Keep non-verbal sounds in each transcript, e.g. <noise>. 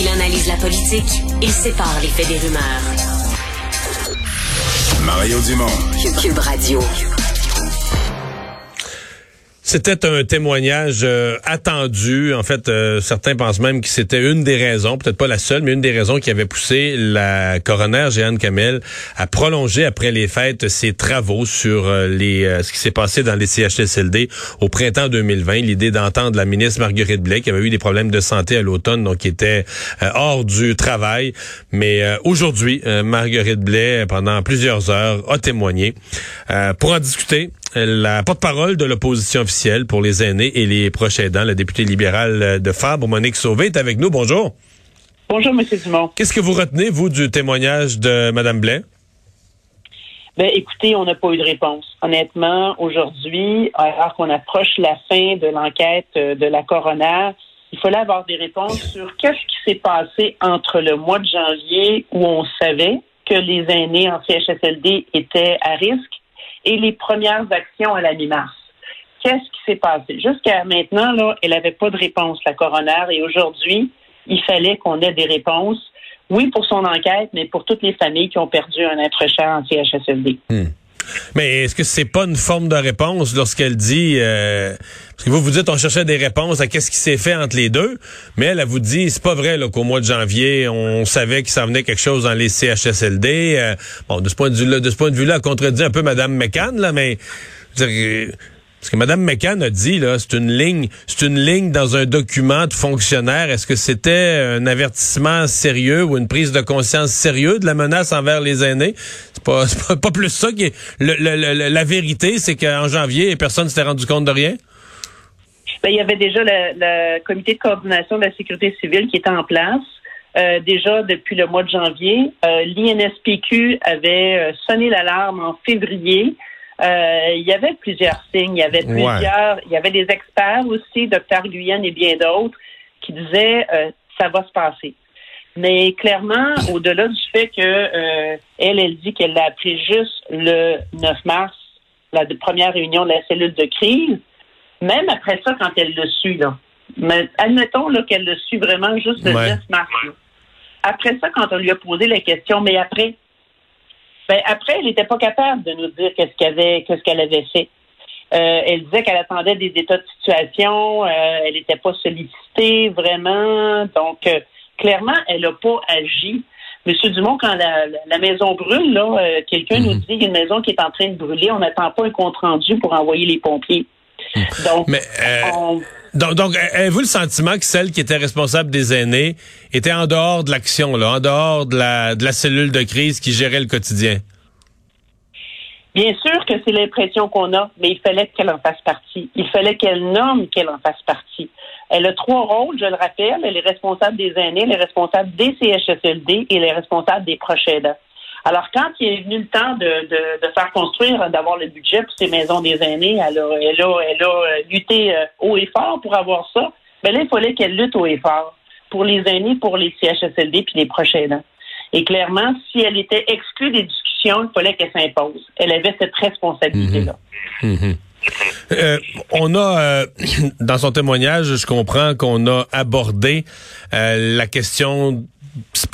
Il analyse la politique, il sépare les faits des rumeurs. Mario Dumont. Cube Radio. C'était un témoignage euh, attendu. En fait, euh, certains pensent même que c'était une des raisons, peut-être pas la seule, mais une des raisons qui avait poussé la coroner Jeanne Kamel à prolonger après les fêtes ses travaux sur euh, ce qui s'est passé dans les CHSLD au printemps 2020. L'idée d'entendre la ministre Marguerite Blais qui avait eu des problèmes de santé à l'automne, donc qui était hors du travail. Mais aujourd'hui, Marguerite Blais, pendant plusieurs heures, a témoigné. pour en discuter, la porte-parole de l'opposition officielle pour les aînés et les proches aidants, la députée libérale de Fabre, Monique Sauvé, est avec nous. Bonjour. Bonjour, M. Dumont. Qu'est-ce que vous retenez, vous, du témoignage de Mme Blais? Ben, écoutez, on n'a pas eu de réponse. Honnêtement, aujourd'hui, alors qu'on approche la fin de l'enquête de la coroner, il fallait avoir des réponses sur qu'est-ce qui s'est passé entre le mois de janvier où on savait que les aînés en CHSLD étaient à risque et les premières actions à la mi-mars. Qu'est-ce qui s'est passé? Jusqu'à maintenant, là, elle n'avait pas de réponse, la coroner, et aujourd'hui, il fallait qu'on ait des réponses. Oui, pour son enquête, mais pour toutes les familles qui ont perdu un être cher en CHSLD. Hmm. Mais est-ce que c'est pas une forme de réponse lorsqu'elle dit euh, parce que vous vous dites on cherchait des réponses à qu'est-ce qui s'est fait entre les deux, mais elle, elle vous dit c'est pas vrai qu'au mois de janvier on savait qu'il s'en venait quelque chose dans les CHSLD. Euh, bon de ce point de vue là, de ce point de vue là, elle contredit un peu Madame McCann là, mais parce que Mme McCann a dit, là, c'est une ligne, c'est une ligne dans un document de fonctionnaire. Est-ce que c'était un avertissement sérieux ou une prise de conscience sérieuse de la menace envers les aînés? C'est pas, <laughs> pas, plus ça qui la vérité, c'est qu'en janvier, personne s'était rendu compte de rien? Ben, il y avait déjà le, comité de coordination de la sécurité civile qui était en place. Euh, déjà depuis le mois de janvier. Euh, L'INSPQ avait euh, sonné l'alarme en février. Euh, il y avait plusieurs signes, il y avait plusieurs, il y avait des experts aussi, docteur Guyenne et bien d'autres, qui disaient euh, ça va se passer. Mais clairement, au-delà du fait que euh, elle, elle dit qu'elle l'a appris juste le 9 mars, la première réunion de la cellule de crise, même après ça, quand elle le su, là, mais admettons qu'elle le su vraiment juste le 9 mars. Après ça, quand on lui a posé la question, mais après, ben, après, elle n'était pas capable de nous dire qu'est-ce qu'elle avait, qu'est-ce qu'elle avait fait. Euh, elle disait qu'elle attendait des états de situation, euh, elle n'était pas sollicitée vraiment. Donc, euh, clairement, elle n'a pas agi. Monsieur Dumont, quand la, maison brûle, là, quelqu'un nous mhm. dit qu'il y a une maison qui est en train de brûler, on n'attend pas un compte rendu pour envoyer les pompiers. Donc, Mais, donc, avez-vous le sentiment que celle qui était responsable des aînés était en dehors de l'action, en dehors de la, de la cellule de crise qui gérait le quotidien? Bien sûr que c'est l'impression qu'on a, mais il fallait qu'elle en fasse partie. Il fallait qu'elle nomme qu'elle en fasse partie. Elle a trois rôles, je le rappelle. Elle est responsable des aînés, elle est responsable des CHSLD et elle est responsable des proches aidants. Alors, quand il est venu le temps de, de, de faire construire, d'avoir le budget pour ces maisons des aînés, elle a, elle a, euh, lutté euh, haut et fort pour avoir ça. Mais là, il fallait qu'elle lutte haut et fort pour les aînés, pour les CHSLD puis les proches aidants. Et clairement, si elle était exclue des discussions, il fallait qu'elle s'impose. Elle avait cette responsabilité-là. Mhm. Mhm. Euh, on a, <clears throat> dans son témoignage, je comprends qu'on a abordé la question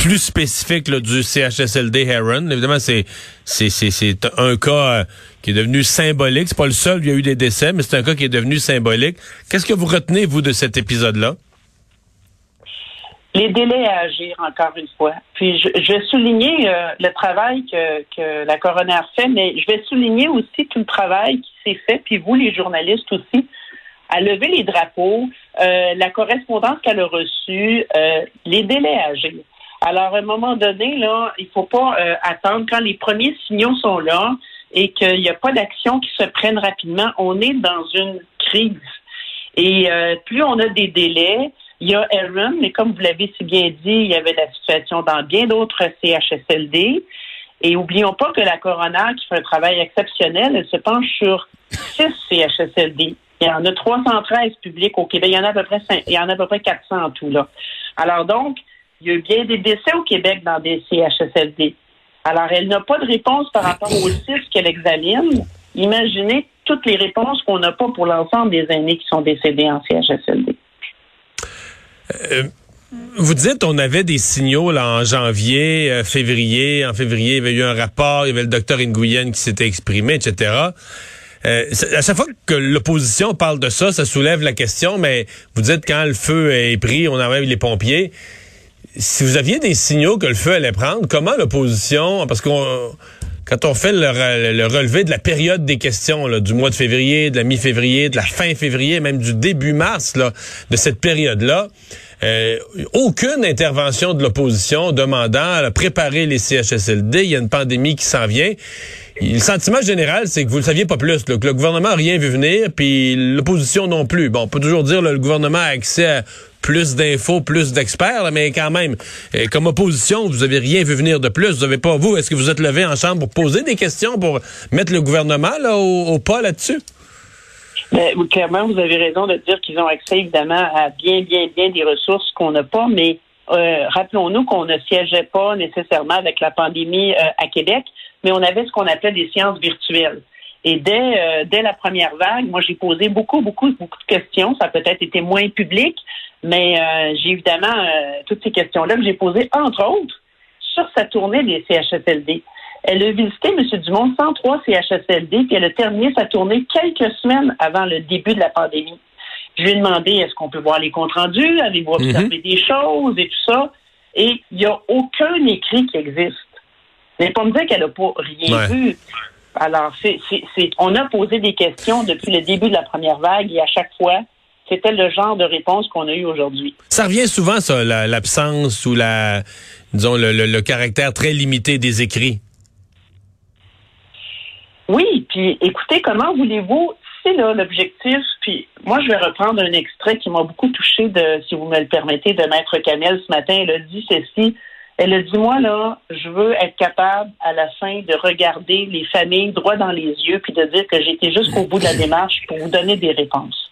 plus spécifique du CHSLD Heron. Évidemment, c'est c'est c'est un cas qui est devenu symbolique. C'est pas le seul, il y a eu des décès, mais c'est un cas qui est devenu symbolique. Qu'est-ce que vous retenez vous de cet épisode-là? les délais à agir, encore une fois. Puis je, je vais souligner euh, le travail que, que la coroner fait, mais je vais souligner aussi tout le travail qui s'est fait, puis vous, les journalistes aussi, à lever les drapeaux, euh, la correspondance qu'elle a reçue, euh, les délais à agir. Alors, à un moment donné, là, il faut pas attendre quand les premiers signaux sont là et qu'il n'y a pas d'action qui se prennent rapidement. On est dans une crise. Et plus on a des délais, il y a Aaron, mais comme vous l'avez si bien dit, il y avait la situation dans bien d'autres CHSLD. Et oublions pas que la coroner, qui fait un travail exceptionnel, elle se penche sur six CHSLD. Il y en a 313 publics au Québec. Il y en a à peu près, il y en a à peu près 400 en tout, là. Alors donc, il y a eu bien des décès au Québec dans des CHSLD. Alors, elle n'a pas de réponse par rapport aux <laughs> six qu'elle examine. Imaginez toutes les réponses qu'on n'a pas pour l'ensemble des aînés qui sont décédés en CHSLD. Euh, vous dites on avait des signaux là en janvier, euh, février. En février, il y avait eu un rapport, il y avait le docteur Nguyen qui s'était exprimé, etc. Euh, à chaque fois que l'opposition parle de ça, ça soulève la question, mais vous dites quand le feu est pris, on enlève les pompiers. Si vous aviez des signaux que le feu allait prendre, comment l'opposition, parce qu'on quand on fait le, relevé de la période des questions, là, du mois de février, de la mi-février, de la fin février, même du début mars, là, de cette période-là, euh, aucune intervention de l'opposition demandant à préparer les CHSLD. Il y a une pandémie qui s'en vient. Le sentiment général, c'est que vous ne le saviez pas plus, que le gouvernement n'a rien vu venir, puis l'opposition non plus. Bon, on peut toujours dire que le gouvernement a accès à plus d'infos, plus d'experts, mais quand même, euh, comme opposition, vous avez rien vu venir de plus. Vous avez pas, vous, est-ce que vous êtes levé en chambre pour poser des questions, pour mettre le gouvernement au, pas là-dessus? Mais, clairement, vous avez raison de dire qu'ils ont accès évidemment à bien, bien, bien des ressources qu'on n'a pas, mais euh, rappelons-nous qu'on ne siégeait pas nécessairement avec la pandémie euh, à Québec, mais on avait ce qu'on appelait des sciences virtuelles. Et dès, dès la première vague, moi, j'ai posé beaucoup, beaucoup, beaucoup de questions. Ça a peut-être été moins public, mais euh, j'ai évidemment euh, toutes ces questions-là que j'ai posées, entre autres, sur sa tournée des CHSLD. Elle a visité, M. Dumont, 103 CHSLD, puis elle a terminé sa tournée quelques semaines avant le début de la pandémie. Je lui ai demandé, est-ce qu'on peut voir les comptes rendus? Avez-vous mhm. observé des choses et tout ça? Et il n'y a aucun écrit qui existe. Mais pas me dire qu'elle n'a pas rien vu. Alors, c'est, on a posé des questions depuis le début de la première vague et à chaque fois, c'était le genre de réponse qu'on a eu aujourd'hui. Ça revient souvent, ça, l'absence ou la, disons, le, caractère très limité des écrits. Oui, puis écoutez, comment voulez-vous, c'est là l'objectif, puis moi je vais reprendre un extrait qui m'a beaucoup touché de, si vous me le permettez, de Maître Camel ce matin. Elle a dit ceci. Elle a dit, moi, là, je veux être capable, à la fin, de regarder les familles droit dans les yeux, puis de dire que été jusqu'au bout de la <laughs> démarche pour vous donner des réponses.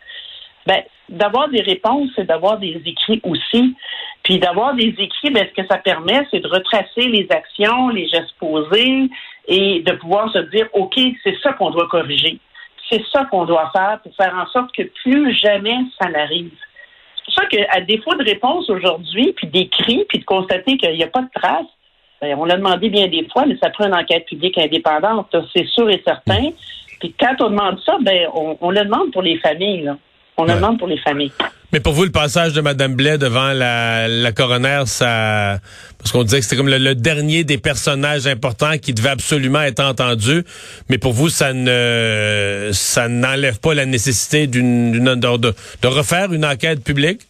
Ben, d'avoir des réponses, c'est d'avoir des écrits aussi. Puis d'avoir des écrits, ben, ce que ça permet, c'est de retracer les actions, les gestes posés et de pouvoir se dire, OK, c'est ça qu'on doit corriger. C'est ça qu'on doit faire pour faire en sorte que plus jamais ça n'arrive. C'est pour ça qu'à défaut de réponse aujourd'hui, puis d'écrit, puis de constater qu'il n'y a pas de traces, ben, on l'a demandé bien des fois, mais ça prend une enquête publique indépendante, c'est sûr et certain. Puis quand on demande ça, ben on, le demande pour les familles. On le demande pour les familles. Mais pour vous, le passage de Mme Blais devant la, la coroner, ça, parce qu'on disait que c'était comme le, dernier des personnages importants qui devait absolument être entendu. Mais pour vous, ça ne, ça n'enlève pas la nécessité d'une, de, de, refaire une enquête publique?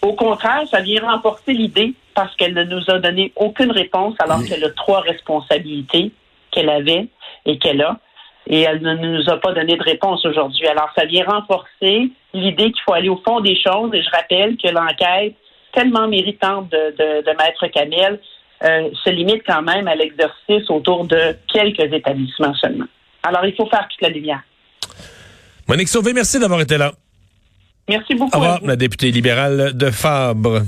Au contraire, ça vient renforcer l'idée parce qu'elle ne nous a donné aucune réponse alors qu'elle a trois responsabilités qu'elle avait et qu'elle a et elle ne nous a pas donné de réponse aujourd'hui. Alors, ça vient renforcer l'idée qu'il faut aller au fond des choses. Et je rappelle que l'enquête, tellement méritante de, de, Maître Camille, euh, se limite quand même à l'exercice autour de quelques établissements seulement. Alors, il faut faire toute la lumière. Monique Sauvé, merci d'avoir été là. Merci beaucoup. Au revoir, la députée libérale de Fabre.